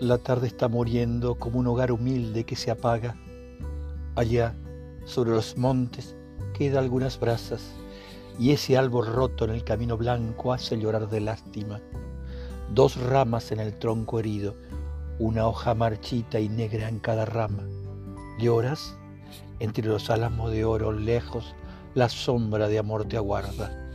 La tarde está muriendo como un hogar humilde que se apaga. Allá, sobre los montes, queda algunas brasas y ese árbol roto en el camino blanco hace llorar de lástima. Dos ramas en el tronco herido, una hoja marchita y negra en cada rama. ¿Lloras? Entre los álamos de oro lejos, la sombra de amor te aguarda.